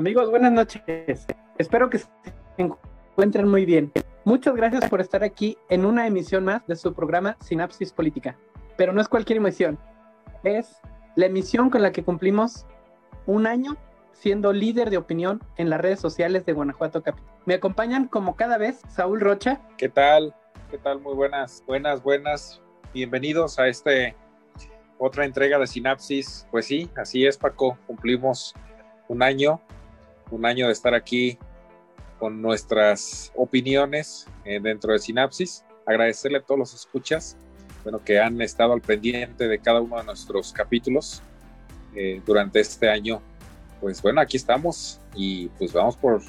Amigos, buenas noches. Espero que se encuentren muy bien. Muchas gracias por estar aquí en una emisión más de su programa Sinapsis Política. Pero no es cualquier emisión, es la emisión con la que cumplimos un año siendo líder de opinión en las redes sociales de Guanajuato Capital. Me acompañan como cada vez Saúl Rocha. ¿Qué tal? ¿Qué tal? Muy buenas, buenas, buenas. Bienvenidos a este otra entrega de Sinapsis. Pues sí, así es, Paco. Cumplimos un año un año de estar aquí con nuestras opiniones eh, dentro de Sinapsis. Agradecerle a todos los escuchas bueno, que han estado al pendiente de cada uno de nuestros capítulos eh, durante este año. Pues bueno, aquí estamos y pues vamos por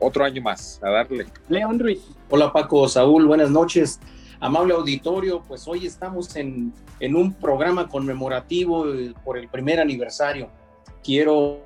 otro año más a darle. León Ruiz. Hola Paco, Saúl, buenas noches. Amable auditorio, pues hoy estamos en, en un programa conmemorativo eh, por el primer aniversario. Quiero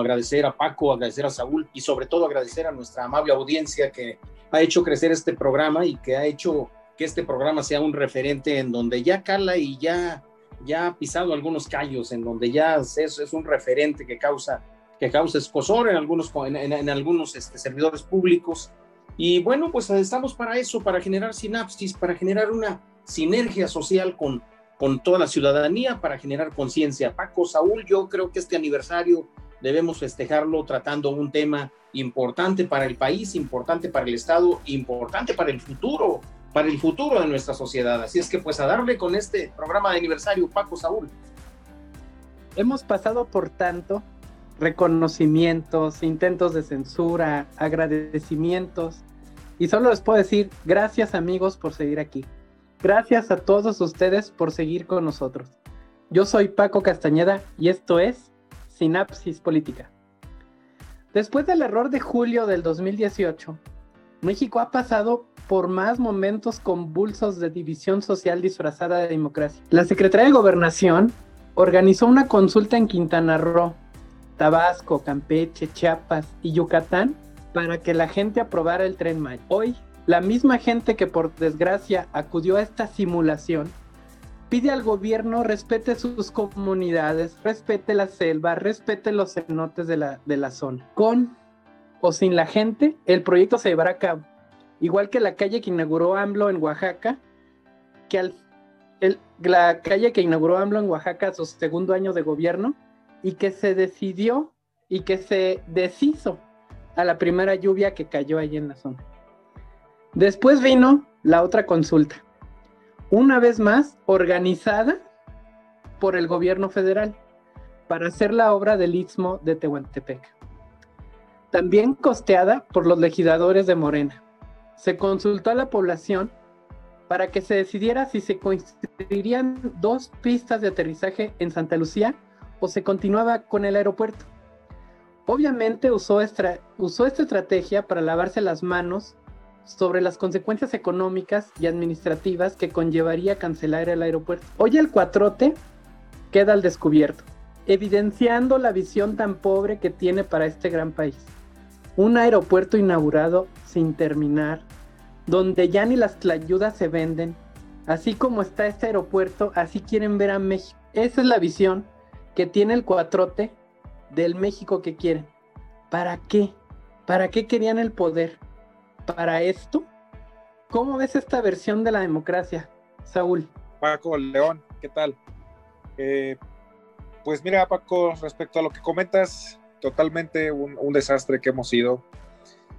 agradecer a Paco, agradecer a Saúl y sobre todo agradecer a nuestra amable audiencia que ha hecho crecer este programa y que ha hecho que este programa sea un referente en donde ya cala y ya, ya ha pisado algunos callos, en donde ya es, es un referente que causa, que causa escosor en algunos, en, algunos este, servidores públicos. Y bueno, pues estamos para eso, para generar sinapsis, para generar una sinergia social con, con toda la ciudadanía, para generar conciencia. Paco, Saúl, yo creo que este aniversario debemos festejarlo tratando un tema importante para el país, importante para el Estado, importante para el futuro, para el futuro de nuestra sociedad. Así es que pues a darle con este programa de aniversario, Paco Saúl. Hemos pasado por tanto reconocimientos, intentos de censura, agradecimientos. Y solo les puedo decir gracias amigos por seguir aquí. Gracias a todos ustedes por seguir con nosotros. Yo soy Paco Castañeda y esto es Sinapsis Política. Después del error de julio del 2018, México ha pasado por más momentos convulsos de división social disfrazada de democracia. La Secretaría de Gobernación organizó una consulta en Quintana Roo, Tabasco, Campeche, Chiapas y Yucatán para que la gente aprobara el tren Maya. Hoy, la misma gente que por desgracia acudió a esta simulación pide al gobierno respete sus comunidades, respete la selva, respete los cenotes de la, de la zona. Con o sin la gente, el proyecto se llevará a cabo. Igual que la calle que inauguró AMLO en Oaxaca, que al, la calle que inauguró AMLO en Oaxaca su segundo año de gobierno y que se decidió y que se deshizo a la primera lluvia que cayó allí en la zona. Después vino la otra consulta, una vez más organizada por el gobierno federal para hacer la obra del Istmo de Tehuantepec. También costeada por los legisladores de Morena. Se consultó a la población para que se decidiera si se construirían dos pistas de aterrizaje en Santa Lucía o se continuaba con el aeropuerto. Obviamente usó, usó esta estrategia para lavarse las manos sobre las consecuencias económicas y administrativas que conllevaría cancelar el aeropuerto. Hoy el cuatrote queda al descubierto, evidenciando la visión tan pobre que tiene para este gran país. Un aeropuerto inaugurado sin terminar, donde ya ni las tlayudas se venden. Así como está este aeropuerto, así quieren ver a México. Esa es la visión que tiene el cuatrote del México que quieren. ¿Para qué? ¿Para qué querían el poder? Para esto. ¿Cómo ves esta versión de la democracia, Saúl? Paco León, ¿qué tal? Eh, pues mira, Paco, respecto a lo que comentas, totalmente un, desastre que hemos ido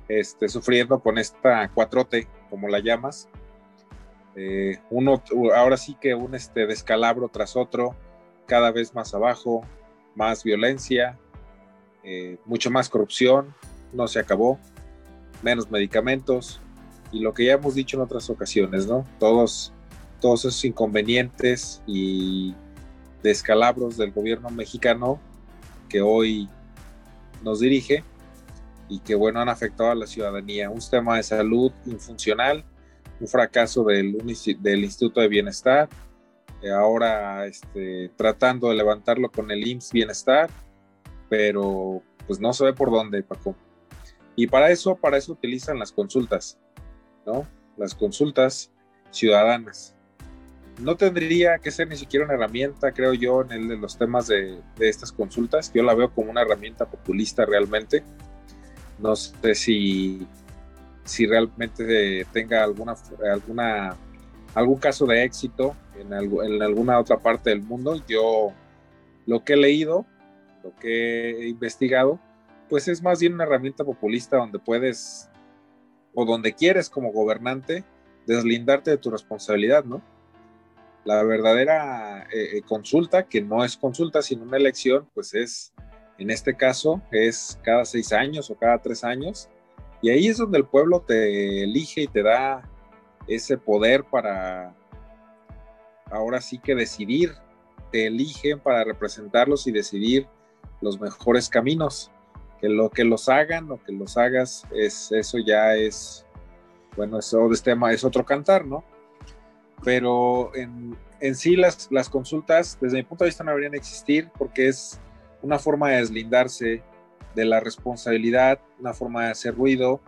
este, sufriendo con esta cuatrote, como la llamas. Eh, uno, ahora sí que un este, descalabro tras otro, cada vez más abajo, más violencia, eh, mucho más corrupción, no se acabó menos medicamentos y lo que ya hemos dicho en otras ocasiones, ¿no? Todos, todos esos inconvenientes y descalabros del gobierno mexicano que hoy nos dirige y que, bueno, han afectado a la ciudadanía. Un sistema de salud infuncional, un fracaso del, Instituto de Bienestar, eh, ahora este, tratando de levantarlo con el IMSS Bienestar, pero pues no se ve por dónde, Paco. Y para eso, para eso utilizan las consultas, ¿no? Las consultas ciudadanas. no tendría que ser ni siquiera una herramienta, creo yo, en el de los temas de, de, estas consultas. Yo la veo como una herramienta populista realmente. No sé si, si realmente tenga alguna, alguna, algún caso de éxito en, algo, en alguna otra parte del mundo. Yo lo que he leído, lo que he investigado, pues es más bien una herramienta populista donde puedes o donde quieres como gobernante deslindarte de tu responsabilidad, ¿no? La verdadera eh, eh, consulta, que no es consulta, sino una elección, pues es, en este caso, es cada seis años o cada tres años. Y ahí es donde el pueblo te elige y te da ese poder para ahora sí que decidir. Te eligen para representarlos y decidir los mejores caminos. Lo que los hagan o que los hagas, es, eso ya es, bueno, eso de este tema es otro cantar, ¿no? pero en, sí las, las, consultas, desde mi punto de vista, no deberían existir porque es una forma de deslindarse de la responsabilidad, una forma de hacer ruido,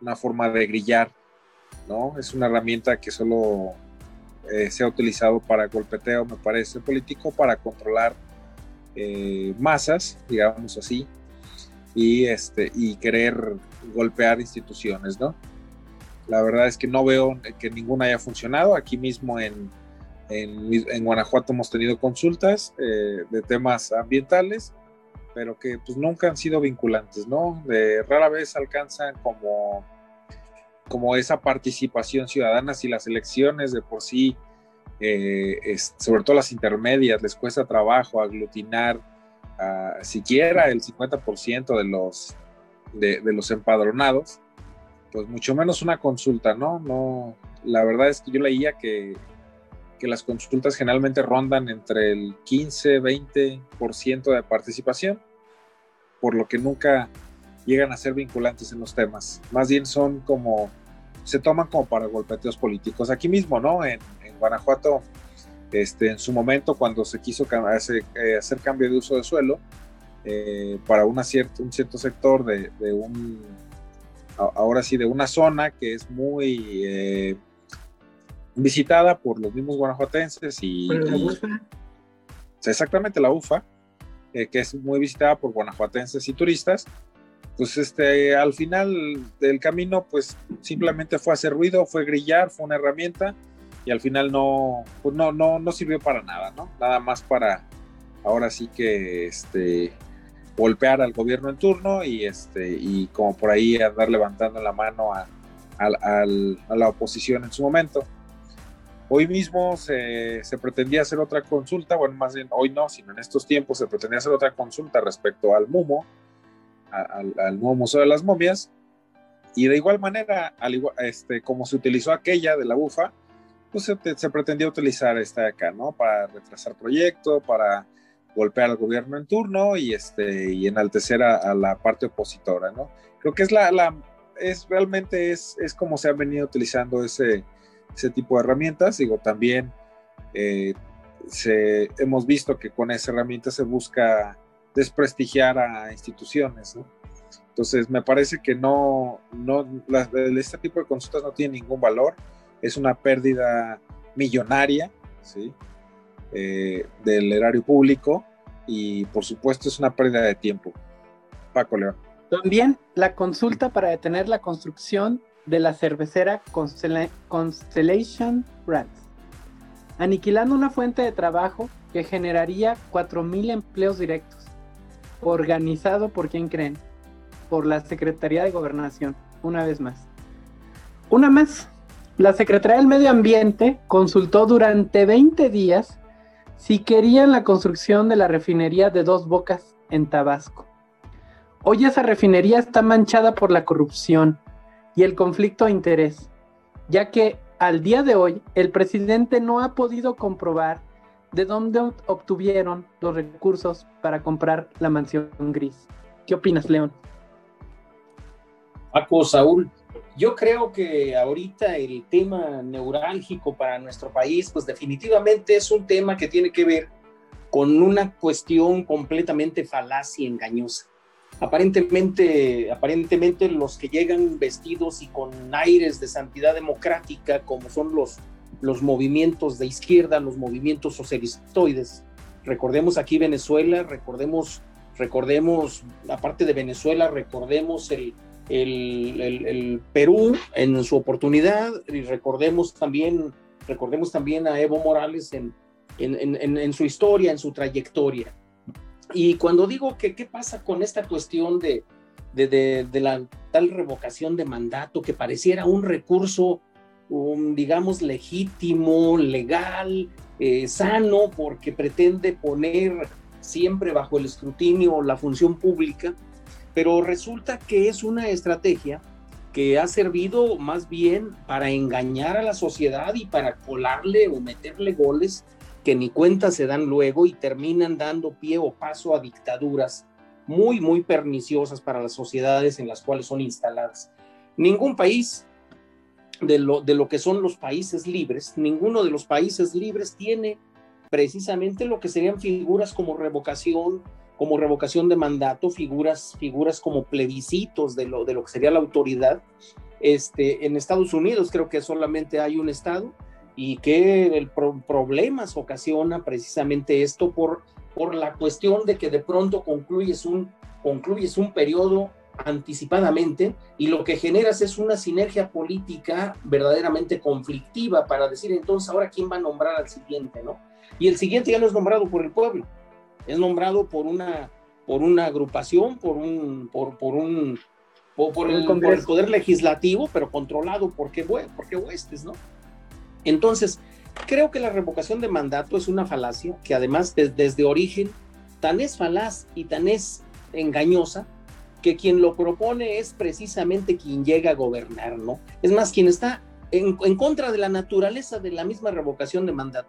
una forma de grillar, ¿no? Es una herramienta que solo eh, se ha utilizado para golpeteo, me parece, político, para controlar eh, masas, digamos así, y, este, y querer golpear instituciones, ¿no? La verdad es que no veo que ninguna haya funcionado. Aquí mismo en, en, Guanajuato hemos tenido consultas eh, de temas ambientales, pero que pues nunca han sido vinculantes, ¿no? De rara vez alcanzan como, como esa participación ciudadana si las elecciones de por sí, eh, sobre todo las intermedias, les cuesta trabajo aglutinar siquiera el 50% de los, de, los empadronados pues mucho menos una consulta, ¿no? No, la verdad es que yo leía que, que las consultas generalmente rondan entre el 15, 20% de participación, por lo que nunca llegan a ser vinculantes en los temas. Más bien son como, se toman como para golpeteos políticos. Aquí mismo, ¿no? En, Guanajuato, este, en su momento, cuando se quiso hacer, eh, hacer cambio de uso de suelo, eh, para una cierto, un cierto sector de, de un ahora sí, de una zona que es muy eh, visitada por los mismos guanajuatenses y... exactamente, la UFA, eh, que es muy visitada por guanajuatenses y turistas. Pues este, al final del camino, pues simplemente fue hacer ruido, fue grillar, fue una herramienta y al final no, pues no, no, no sirvió para nada, ¿no? Nada más para, ahora sí que, este, golpear al gobierno en turno y, este, y como por ahí andar levantando la mano a, la oposición en su momento. Hoy mismo se, pretendía hacer otra consulta, bueno, más bien hoy no, sino en estos tiempos se pretendía hacer otra consulta respecto al MUMO, al, nuevo Museo de las Momias, y de igual manera, al igual, este, como se utilizó aquella de la bufa, pues se, se pretendía utilizar esta de acá, ¿no? Para retrasar proyecto, para golpear al gobierno en turno y, este, y enaltecer a, la parte opositora, ¿no? Creo que es la, la es realmente es, es como se han venido utilizando ese, ese tipo de herramientas. Digo, también eh, se, hemos visto que con esa herramienta se busca desprestigiar a instituciones, ¿no? Entonces, me parece que no, no este tipo de consultas no tiene ningún valor, es una pérdida millonaria, ¿sí? Eh, del erario público y por supuesto es una pérdida de tiempo. Paco León. También la consulta para detener la construcción de la cervecera Constellation Brands, aniquilando una fuente de trabajo que generaría 4.000 empleos directos, organizado por quién creen, por la Secretaría de Gobernación, una vez más. Una más, la Secretaría del Medio Ambiente consultó durante 20 días si querían la construcción de la refinería de Dos Bocas en Tabasco. Hoy esa refinería está manchada por la corrupción y el conflicto de interés, ya que al día de hoy el presidente no ha podido comprobar de dónde obtuvieron los recursos para comprar la mansión gris. ¿Qué opinas, León? Paco, Saúl, yo creo que ahorita el tema neurálgico para nuestro país, pues definitivamente es un tema que tiene que ver con una cuestión completamente falaz y engañosa. Aparentemente, aparentemente los que llegan vestidos y con aires de santidad democrática, como son los los movimientos de izquierda, los movimientos socialistoides. Recordemos aquí Venezuela, recordemos, recordemos, aparte de Venezuela, recordemos el, el, Perú en su oportunidad y recordemos también, recordemos también a Evo Morales en, en, su historia, en su trayectoria. Y cuando digo que qué pasa con esta cuestión de, de, la tal revocación de mandato que pareciera un recurso, digamos, legítimo, legal, eh, sano, porque pretende poner siempre bajo el escrutinio la función pública, pero resulta que es una estrategia que ha servido más bien para engañar a la sociedad y para colarle o meterle goles que ni cuenta se dan luego y terminan dando pie o paso a dictaduras muy, muy perniciosas para las sociedades en las cuales son instaladas. Ningún país de lo, de lo que son los países libres, ninguno de los países libres tiene precisamente lo que serían figuras como revocación, como revocación de mandato, figuras, figuras como plebiscitos de lo, de lo que sería la autoridad. Este, en Estados Unidos creo que solamente hay un estado y que el problemas ocasiona precisamente esto por, por la cuestión de que de pronto concluyes un, concluyes un periodo anticipadamente y lo que generas es una sinergia política verdaderamente conflictiva para decir entonces ahora quién va a nombrar al siguiente, ¿no? Y el siguiente ya no es nombrado por el pueblo, es nombrado por una, por una agrupación, por un, por, por un, por, el, poder legislativo, pero controlado por qué, por qué huestes, ¿no? Entonces, creo que la revocación de mandato es una falacia que además desde origen tan es falaz y tan es engañosa que quien lo propone es precisamente quien llega a gobernar, ¿no? Es más, quien está en, en, contra de la naturaleza de la misma revocación de mandato.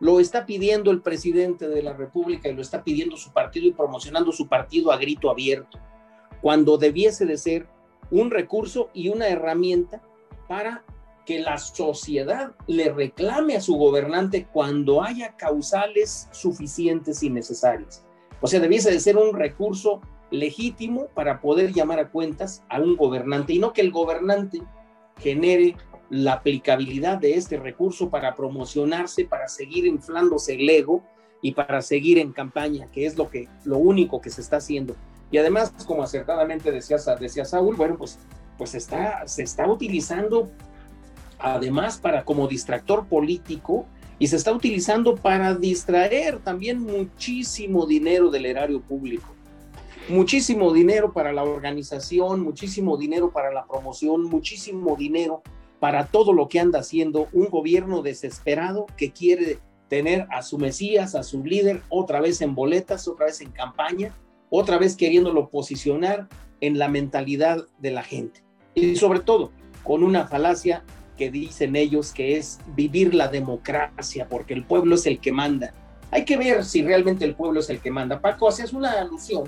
Lo está pidiendo el presidente de la República y lo está pidiendo su partido y promocionando su partido a grito abierto, cuando debiese de ser un recurso y una herramienta para que la sociedad le reclame a su gobernante cuando haya causales suficientes y necesarias. O sea, debiese de ser un recurso legítimo para poder llamar a cuentas a un gobernante y no que el gobernante genere la aplicabilidad de este recurso para promocionarse, para seguir inflándose el ego y para seguir en campaña, que es lo que lo único que se está haciendo. Y además, como acertadamente decía, decía Saúl, bueno, pues pues está, se está utilizando además para como distractor político y se está utilizando para distraer también muchísimo dinero del erario público. Muchísimo dinero para la organización, muchísimo dinero para la promoción, muchísimo dinero para todo lo que anda haciendo un gobierno desesperado que quiere tener a su Mesías, a su líder, otra vez en boletas, otra vez en campaña, otra vez queriéndolo posicionar en la mentalidad de la gente. Y sobre todo, con una falacia que dicen ellos que es vivir la democracia, porque el pueblo es el que manda. Hay que ver si realmente el pueblo es el que manda. Paco, hacías una alusión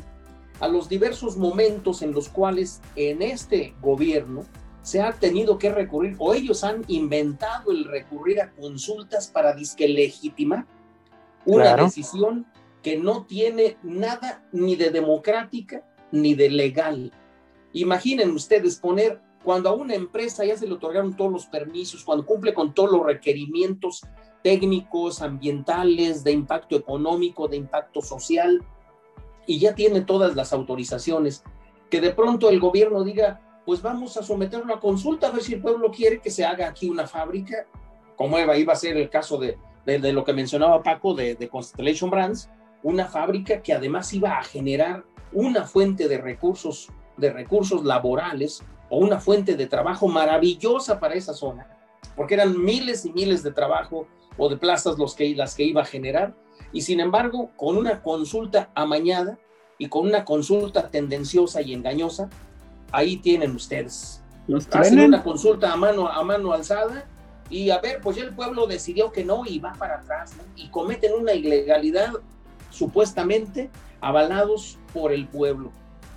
a los diversos momentos en los cuales en este gobierno se ha tenido que recurrir o ellos han inventado el recurrir a consultas para disque legitimar una decisión que no tiene nada ni de democrática ni de legal. Imaginen ustedes poner cuando a una empresa ya se le otorgaron todos los permisos, cuando cumple con todos los requerimientos técnicos, ambientales, de impacto económico, de impacto social, y ya tiene todas las autorizaciones, que de pronto el gobierno diga, pues vamos a someterlo a consulta, a ver si el pueblo quiere que se haga aquí una fábrica, como iba, a ser el caso de, de, lo que mencionaba Paco de, de Constellation Brands, una fábrica que además iba a generar una fuente de recursos, de recursos laborales o una fuente de trabajo maravillosa para esa zona, porque eran miles y miles de trabajo o de plazas los que, las que iba a generar, y sin embargo, con una consulta amañada y con una consulta tendenciosa y engañosa, ahí tienen ustedes. Hacen una consulta a mano, a mano alzada y a ver, pues ya el pueblo decidió que no y va para atrás y cometen una ilegalidad supuestamente avalados por el pueblo.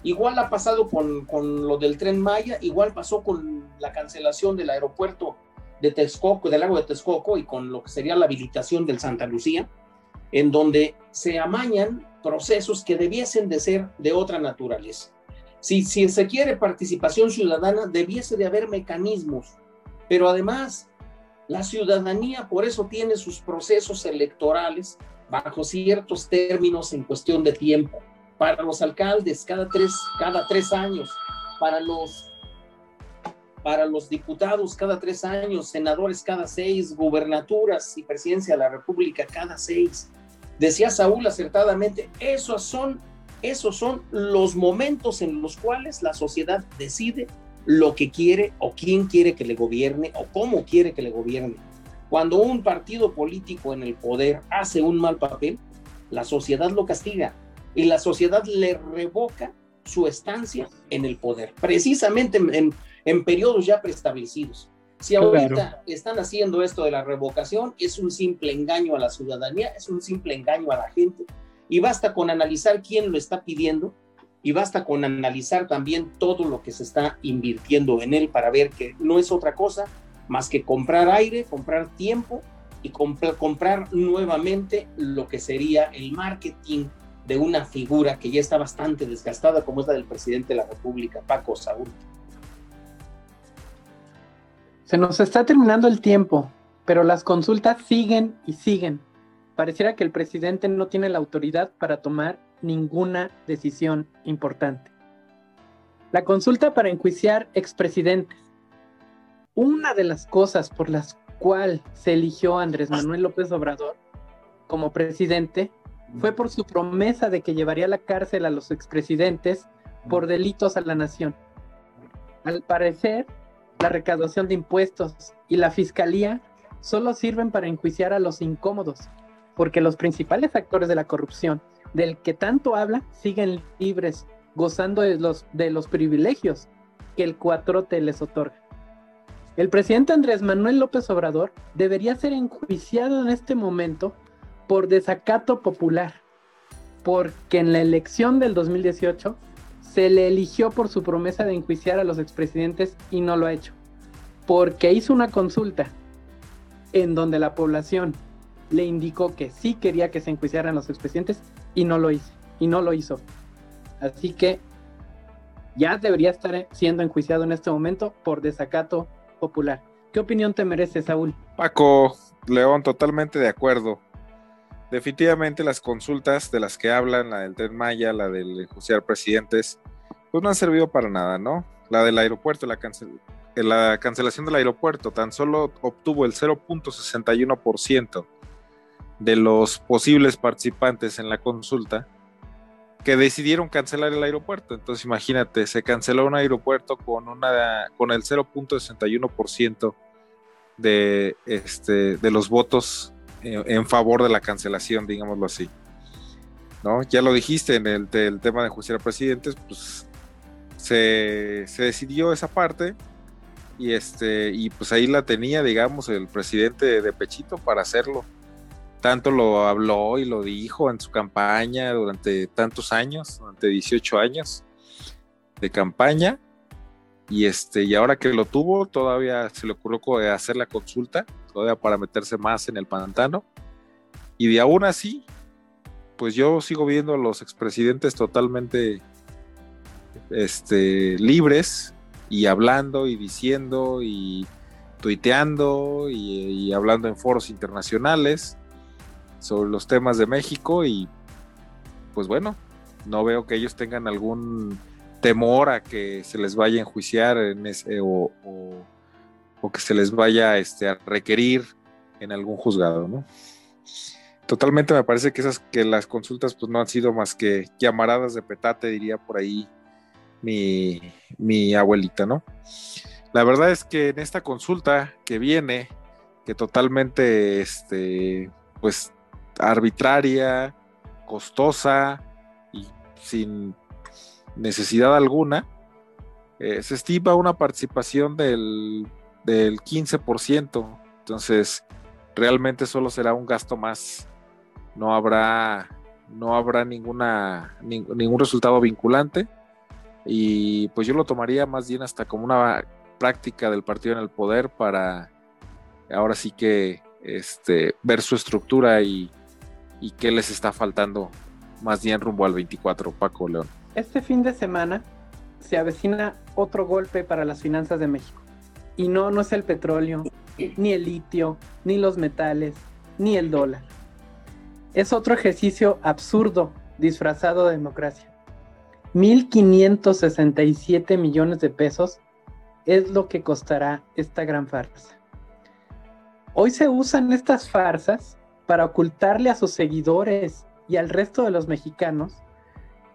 Igual ha pasado con, con, lo del tren Maya, igual pasó con la cancelación del aeropuerto de Texcoco, del lago de Texcoco y con lo que sería la habilitación del Santa Lucía, en donde se amañan procesos que debiesen de ser de otra naturaleza. Si, se quiere participación ciudadana, debiese de haber mecanismos, pero además La ciudadanía por eso tiene sus procesos electorales bajo ciertos términos en cuestión de tiempo. Para los alcaldes, cada tres, cada tres años. Para los, para los diputados, cada tres años. Senadores, cada seis. Gubernaturas y presidencia de la República, cada seis. Decía Saúl acertadamente, esos son, esos son los momentos en los cuales la sociedad decide lo que quiere o quién quiere que le gobierne o cómo quiere que le gobierne. Cuando un partido político en el poder hace un mal papel, la sociedad lo castiga y la sociedad le revoca su estancia en el poder, precisamente en, en periodos ya preestablecidos. Si ahorita están haciendo esto de la revocación, es un simple engaño a la ciudadanía, es un simple engaño a la gente, y basta con analizar quién lo está pidiendo y basta con analizar también todo lo que se está invirtiendo en él para ver que no es otra cosa más que comprar aire, comprar tiempo y comprar nuevamente lo que sería el marketing de una figura que ya está bastante desgastada como es la del presidente de la República, Paco Saúl. Se nos está terminando el tiempo, pero las consultas siguen y siguen. Pareciera que el presidente no tiene la autoridad para tomar ninguna decisión importante. La consulta para enjuiciar expresidentes. Una de las cosas por las cuales se eligió a Andrés Manuel López Obrador como presidente fue por su promesa de que llevaría a la cárcel a los expresidentes por delitos a la nación. Al parecer, la recaudación de impuestos y la fiscalía solo sirven para enjuiciar a los incómodos, porque los principales actores de la corrupción, del que tanto habla siguen libres, gozando de los, de los privilegios que el cuatrote les otorga. El presidente Andrés Manuel López Obrador debería ser enjuiciado en este momento por desacato popular, porque en la elección del 2018 se le eligió por su promesa de enjuiciar a los expresidentes y no lo ha hecho, porque hizo una consulta en donde la población le indicó que sí quería que se enjuiciaran los expresidentes y no lo hizo, y no lo hizo. Así que ya debería estar siendo enjuiciado en este momento por desacato popular. ¿Qué opinión te merece, Saúl? Paco, León, totalmente de acuerdo. Definitivamente las consultas de las que hablan, la del Tren Maya, la del enjuiciar presidentes, pues no han servido para nada, ¿no? La del aeropuerto, la, la cancelación del aeropuerto, tan solo obtuvo el 0.61% de los posibles participantes en la consulta que decidieron cancelar el aeropuerto. Entonces imagínate, se canceló un aeropuerto con, una, con el 0.61% de, este, de los votos en, favor de la cancelación, digámoslo así. ¿No? Ya lo dijiste en el, tema de justicia presidentes, pues se, se, decidió esa parte y, este, y pues ahí la tenía, digamos, el presidente de Pechito para hacerlo tanto lo habló y lo dijo en su campaña durante tantos años, durante 18 años de campaña. Y este, y ahora que lo tuvo, todavía se le ocurrió hacer la consulta, todavía para meterse más en el pantano. Y de aún así, pues yo sigo viendo a los expresidentes totalmente este, libres y hablando y diciendo y tuiteando y hablando en foros internacionales sobre los temas de México y pues bueno, no veo que ellos tengan algún temor a que se les vaya a enjuiciar en ese, o, que se les vaya este, a requerir en algún juzgado, ¿no? Totalmente me parece que esas que las consultas pues no han sido más que llamaradas de petate, diría por ahí mi, mi abuelita, ¿no? La verdad es que en esta consulta que viene, que totalmente, este, pues arbitraria, costosa y sin necesidad alguna, eh, se estima una participación del, del 15%. Entonces, realmente solo será un gasto más. No habrá, no habrá ninguna, ningún resultado vinculante. Y pues yo lo tomaría más bien hasta como una práctica del partido en el poder para ahora sí que este, ver su estructura y, y qué les está faltando más bien rumbo al 24, Paco León. Este fin de semana se avecina otro golpe para las finanzas de México. Y no, no es el petróleo, ni el litio, ni los metales, ni el dólar. Es otro ejercicio absurdo disfrazado de democracia. 1.567 millones de pesos es lo que costará esta gran farsa. Hoy se usan estas farsas para ocultarle a sus seguidores y al resto de los mexicanos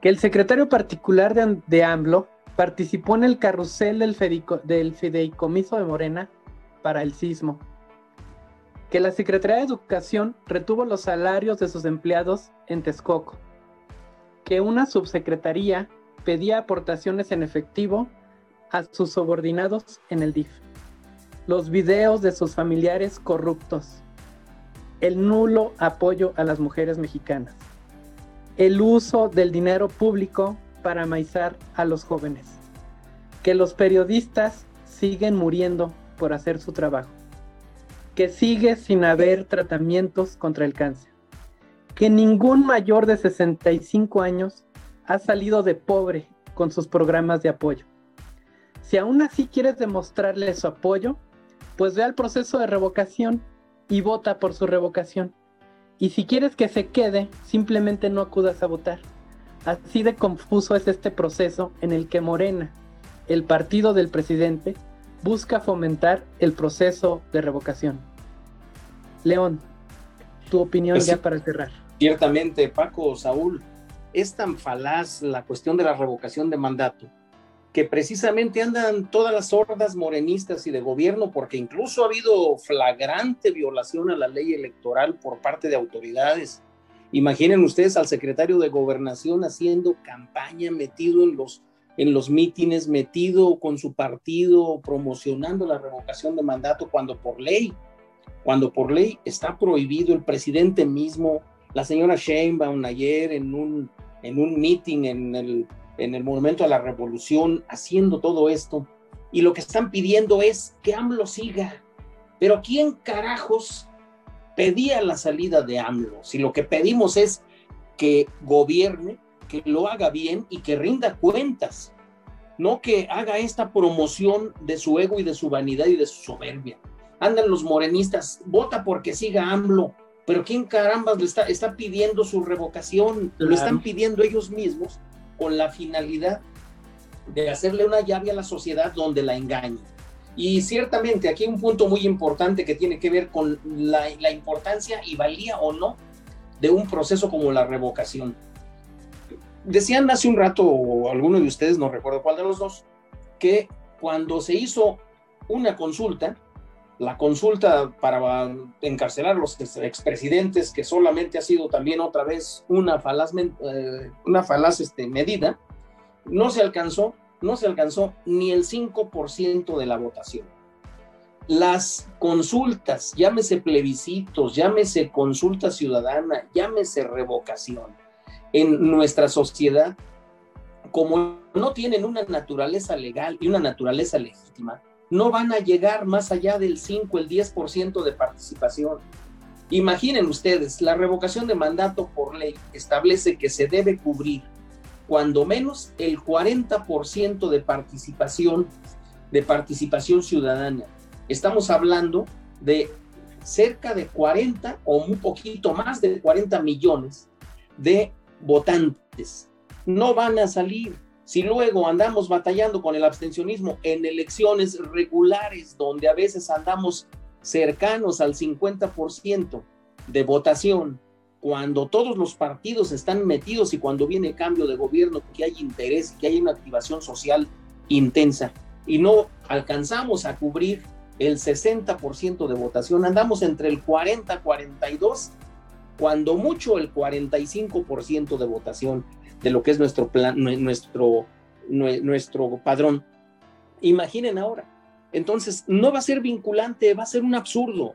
que el secretario particular de, AMLO participó en el carrusel del, del fideicomiso de Morena para el sismo, que la Secretaría de Educación retuvo los salarios de sus empleados en Texcoco, que una subsecretaría pedía aportaciones en efectivo a sus subordinados en el DIF, los videos de sus familiares corruptos, el nulo apoyo a las mujeres mexicanas, el uso del dinero público para maizar a los jóvenes, que los periodistas siguen muriendo por hacer su trabajo, que sigue sin haber tratamientos contra el cáncer, que ningún mayor de 65 años ha salido de pobre con sus programas de apoyo. Si aún así quieres demostrarle su apoyo, pues ve al proceso de revocación y vota por su revocación. Y si quieres que se quede, simplemente no acudas a votar. Así de confuso es este proceso en el que Morena, el partido del presidente, busca fomentar el proceso de revocación. León, tu opinión pues ya para cerrar. Ciertamente, Paco, Saúl, es tan falaz la cuestión de la revocación de mandato que precisamente andan todas las hordas morenistas y de gobierno, porque incluso ha habido flagrante violación a la ley electoral por parte de autoridades. Imaginen ustedes al secretario de gobernación haciendo campaña, metido en los en los mítines, metido con su partido, promocionando la revocación de mandato, cuando por ley, cuando por ley está prohibido el presidente mismo, la señora Sheinbaum ayer en un, en un meeting en el, en el Monumento a la Revolución, haciendo todo esto, y lo que están pidiendo es que AMLO siga. Pero ¿quién carajos pedía la salida de AMLO? Si lo que pedimos es que gobierne, que lo haga bien y que rinda cuentas, no que haga esta promoción de su ego y de su vanidad y de su soberbia. Andan los morenistas, vota porque siga AMLO, pero ¿quién caramba le está, está pidiendo su revocación? Lo están pidiendo ellos mismos con la finalidad de hacerle una llave a la sociedad donde la engañe. Y ciertamente aquí un punto muy importante que tiene que ver con la, la importancia y valía o no de un proceso como la revocación decían hace un rato, o alguno de ustedes, no recuerdo cuál de los dos, que cuando se hizo una consulta, la consulta para encarcelar a los expresidentes, que solamente ha sido también otra vez una falaz, eh, este, medida, no se alcanzó, no se alcanzó ni el 5% de la votación. Las consultas, llámese plebiscitos, llámese consulta ciudadana, llámese revocación, en nuestra sociedad, como no tienen una naturaleza legal y una naturaleza legítima, no van a llegar más allá del 5, el 10% de participación. Imaginen ustedes, la revocación de mandato por ley establece que se debe cubrir cuando menos el 40% de participación de participación ciudadana. Estamos hablando de cerca de 40 o un poquito más de 40 millones de votantes. No van a salir. Si luego andamos batallando con el abstencionismo en elecciones regulares, donde a veces andamos cercanos al 50% de votación, cuando todos los partidos están metidos y cuando viene cambio de gobierno, que hay interés, que hay una activación social intensa y no alcanzamos a cubrir el 60% de votación, andamos entre el 40, 42 cuando mucho el 45% de votación de lo que es nuestro plan, nuestro, nuestro padrón. Imaginen ahora. Entonces, no va a ser vinculante, va a ser un absurdo,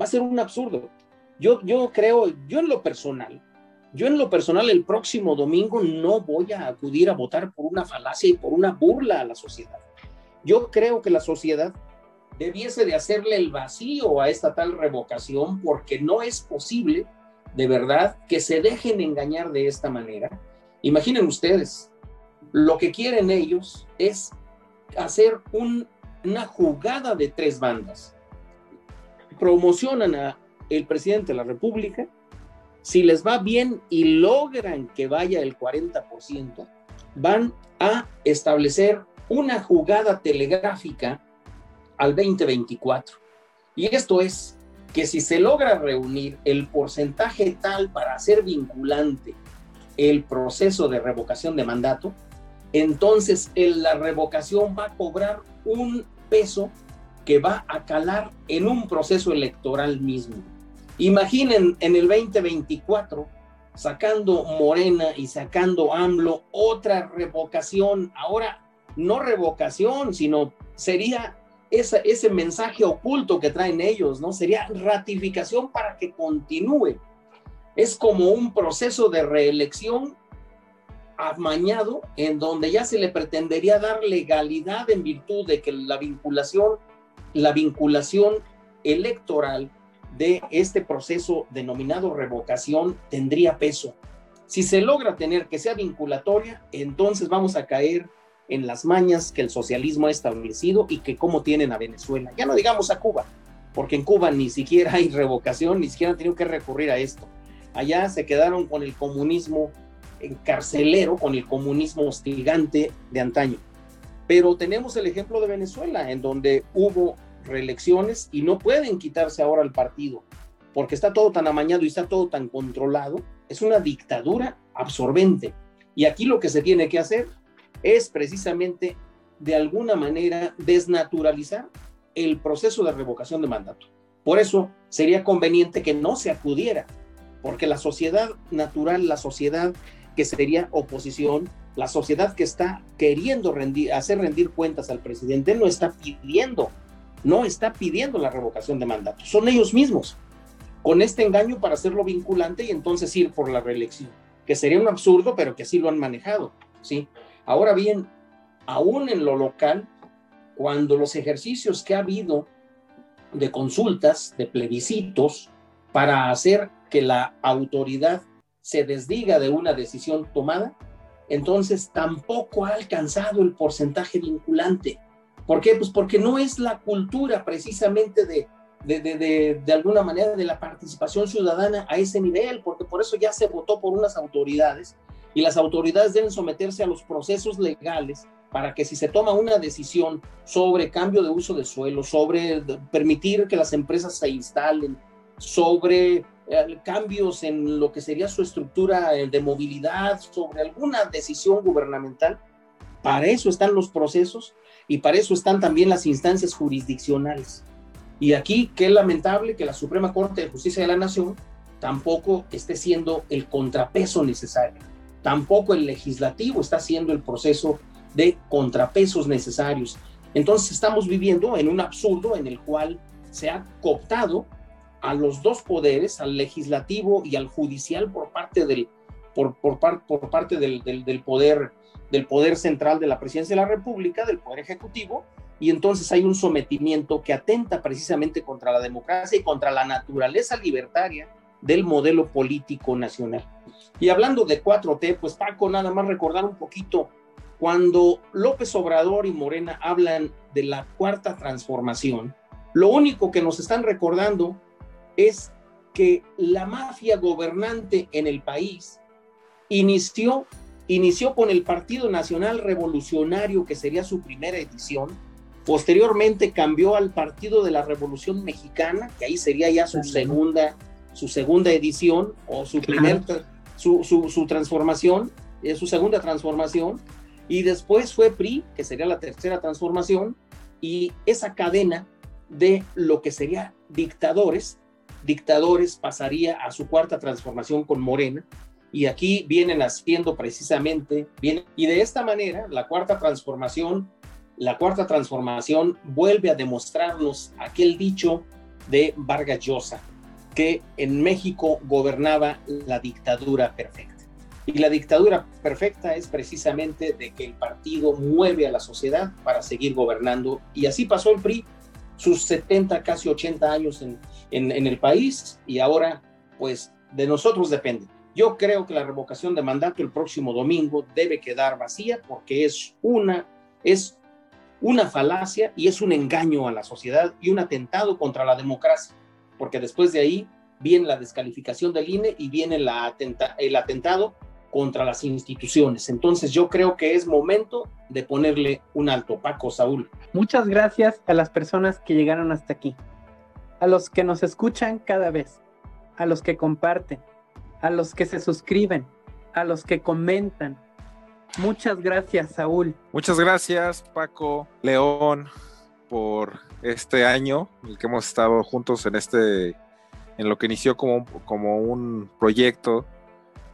va a ser un absurdo. Yo, yo creo, yo en lo personal, yo en lo personal el próximo domingo no voy a acudir a votar por una falacia y por una burla a la sociedad. Yo creo que la sociedad debiese de hacerle el vacío a esta tal revocación porque no es posible de verdad que se dejen engañar de esta manera. Imaginen ustedes, lo que quieren ellos es hacer una jugada de tres bandas. promocionan a el presidente de la República, si les va bien y logran que vaya el 40%, van a establecer una jugada telegráfica al 2024. Y esto es que si se logra reunir el porcentaje tal para hacer vinculante el proceso de revocación de mandato, entonces la revocación va a cobrar un peso que va a calar en un proceso electoral mismo. Imaginen en el 2024 sacando Morena y sacando AMLO otra revocación. Ahora, no revocación, sino sería ese mensaje oculto que traen ellos, ¿no? Sería ratificación para que continúe. Es como un proceso de reelección amañado en donde ya se le pretendería dar legalidad en virtud de que la vinculación, la vinculación electoral de este proceso denominado revocación tendría peso. Si se logra tener que sea vinculatoria, entonces vamos a caer en las mañas que el socialismo ha establecido y que como tienen a Venezuela. Ya no digamos a Cuba, porque en Cuba ni siquiera hay revocación, ni siquiera han tenido que recurrir a esto. Allá se quedaron con el comunismo carcelero, con el comunismo hostigante de antaño. Pero tenemos el ejemplo de Venezuela, en donde hubo reelecciones y no pueden quitarse ahora el partido, porque está todo tan amañado y está todo tan controlado. Es una dictadura absorbente. Y aquí lo que se tiene que hacer es precisamente de alguna manera desnaturalizar el proceso de revocación de mandato. Por eso sería conveniente que no se acudiera, porque la sociedad natural, la sociedad que sería oposición, la sociedad que está queriendo hacer rendir cuentas al presidente, no está pidiendo, no está pidiendo la revocación de mandato, son ellos mismos, con este engaño para hacerlo vinculante y entonces ir por la reelección, que sería un absurdo, pero que así lo han manejado, ¿sí? Ahora bien, aún en lo local, cuando los ejercicios que ha habido de consultas, de plebiscitos, para hacer que la autoridad se desdiga de una decisión tomada, entonces tampoco ha alcanzado el porcentaje vinculante. ¿Por qué? Pues porque no es la cultura precisamente de, de, de, de, alguna manera de la participación ciudadana a ese nivel, porque por eso ya se votó por unas autoridades y las autoridades deben someterse a los procesos legales para que si se toma una decisión sobre cambio de uso de suelo, sobre permitir que las empresas se instalen, sobre cambios en lo que sería su estructura eh, de movilidad, sobre alguna decisión gubernamental, para eso están los procesos y para eso están también las instancias jurisdiccionales. Y aquí, qué lamentable que la Suprema Corte de Justicia de la Nación tampoco esté siendo el contrapeso necesario tampoco el legislativo está haciendo el proceso de contrapesos necesarios. Entonces estamos viviendo en un absurdo en el cual se ha cooptado a los dos poderes, al legislativo y al judicial por parte del, por, por, por parte del, del, del, poder, del poder central de la presidencia de la República, del poder ejecutivo, y entonces hay un sometimiento que atenta precisamente contra la democracia y contra la naturaleza libertaria del modelo político nacional. Y hablando de 4T, pues Paco, nada más recordar un poquito, cuando López Obrador y Morena hablan de la cuarta transformación, lo único que nos están recordando es que la mafia gobernante en el país inició, inició con el Partido Nacional Revolucionario, que sería su primera edición, posteriormente cambió al Partido de la Revolución Mexicana, que ahí sería ya su segunda, su segunda edición o su primer su, su, transformación, eh, su segunda transformación, y después fue PRI, que sería la tercera transformación, y esa cadena de lo que sería dictadores, dictadores pasaría a su cuarta transformación con Morena, y aquí vienen haciendo precisamente, y de esta manera la cuarta transformación, la cuarta transformación vuelve a demostrarnos aquel dicho de Vargas Llosa, que en México gobernaba la dictadura perfecta. Y la dictadura perfecta es precisamente de que el partido mueve a la sociedad para seguir gobernando. Y así pasó el PRI sus 70, casi 80 años en, en, el país y ahora pues de nosotros depende. Yo creo que la revocación de mandato el próximo domingo debe quedar vacía porque es una, es una falacia y es un engaño a la sociedad y un atentado contra la democracia porque después de ahí viene la descalificación del INE y viene la el atentado contra las instituciones. Entonces yo creo que es momento de ponerle un alto. Paco, Saúl. Muchas gracias a las personas que llegaron hasta aquí, a los que nos escuchan cada vez, a los que comparten, a los que se suscriben, a los que comentan. Muchas gracias, Saúl. Muchas gracias, Paco, León, por este año, el que hemos estado juntos en este, en lo que inició como, como un proyecto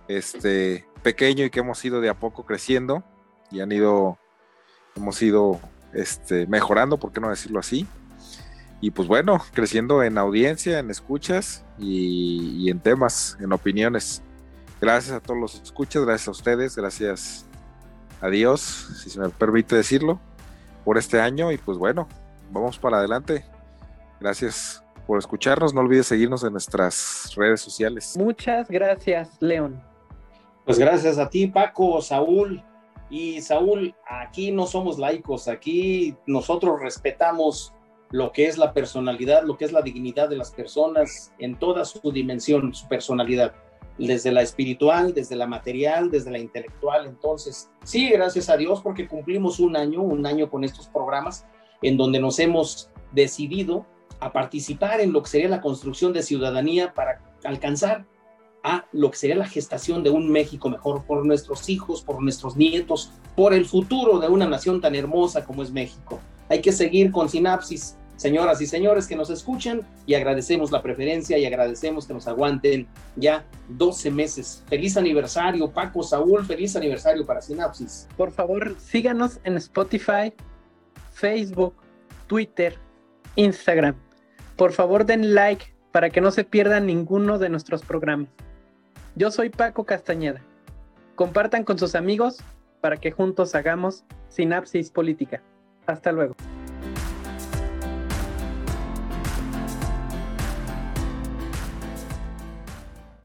este, pequeño y que hemos ido de a poco creciendo y han ido, hemos ido este, mejorando, ¿por qué no decirlo así? Y pues bueno, creciendo en audiencia, en escuchas y, en temas, en opiniones. Gracias a todos los escuchas, gracias a ustedes, gracias a Dios, si se me permite decirlo, por este año y pues bueno, vamos para adelante. Gracias por escucharnos, no olvides seguirnos en nuestras redes sociales. Muchas gracias, León. Pues gracias a ti, Paco, Saúl. Y Saúl, aquí no somos laicos, aquí nosotros respetamos lo que es la personalidad, lo que es la dignidad de las personas en toda su dimensión, su personalidad, desde la espiritual, desde la material, desde la intelectual. Entonces, sí, gracias a Dios porque cumplimos un año, un año con estos programas en donde nos hemos decidido a participar en lo que sería la construcción de ciudadanía para alcanzar a lo que sería la gestación de un México mejor por nuestros hijos, por nuestros nietos, por el futuro de una nación tan hermosa como es México. Hay que seguir con sinapsis, señoras y señores que nos escuchan y agradecemos la preferencia y agradecemos que nos aguanten ya 12 meses. Feliz aniversario, Paco Saúl, feliz aniversario para Sinapsis. Por favor, síganos en Spotify, Facebook, Twitter, Instagram. Por favor, den like para que no se pierdan ninguno de nuestros programas. Yo soy Paco Castañeda. Compartan con sus amigos para que juntos hagamos sinapsis política. Hasta luego.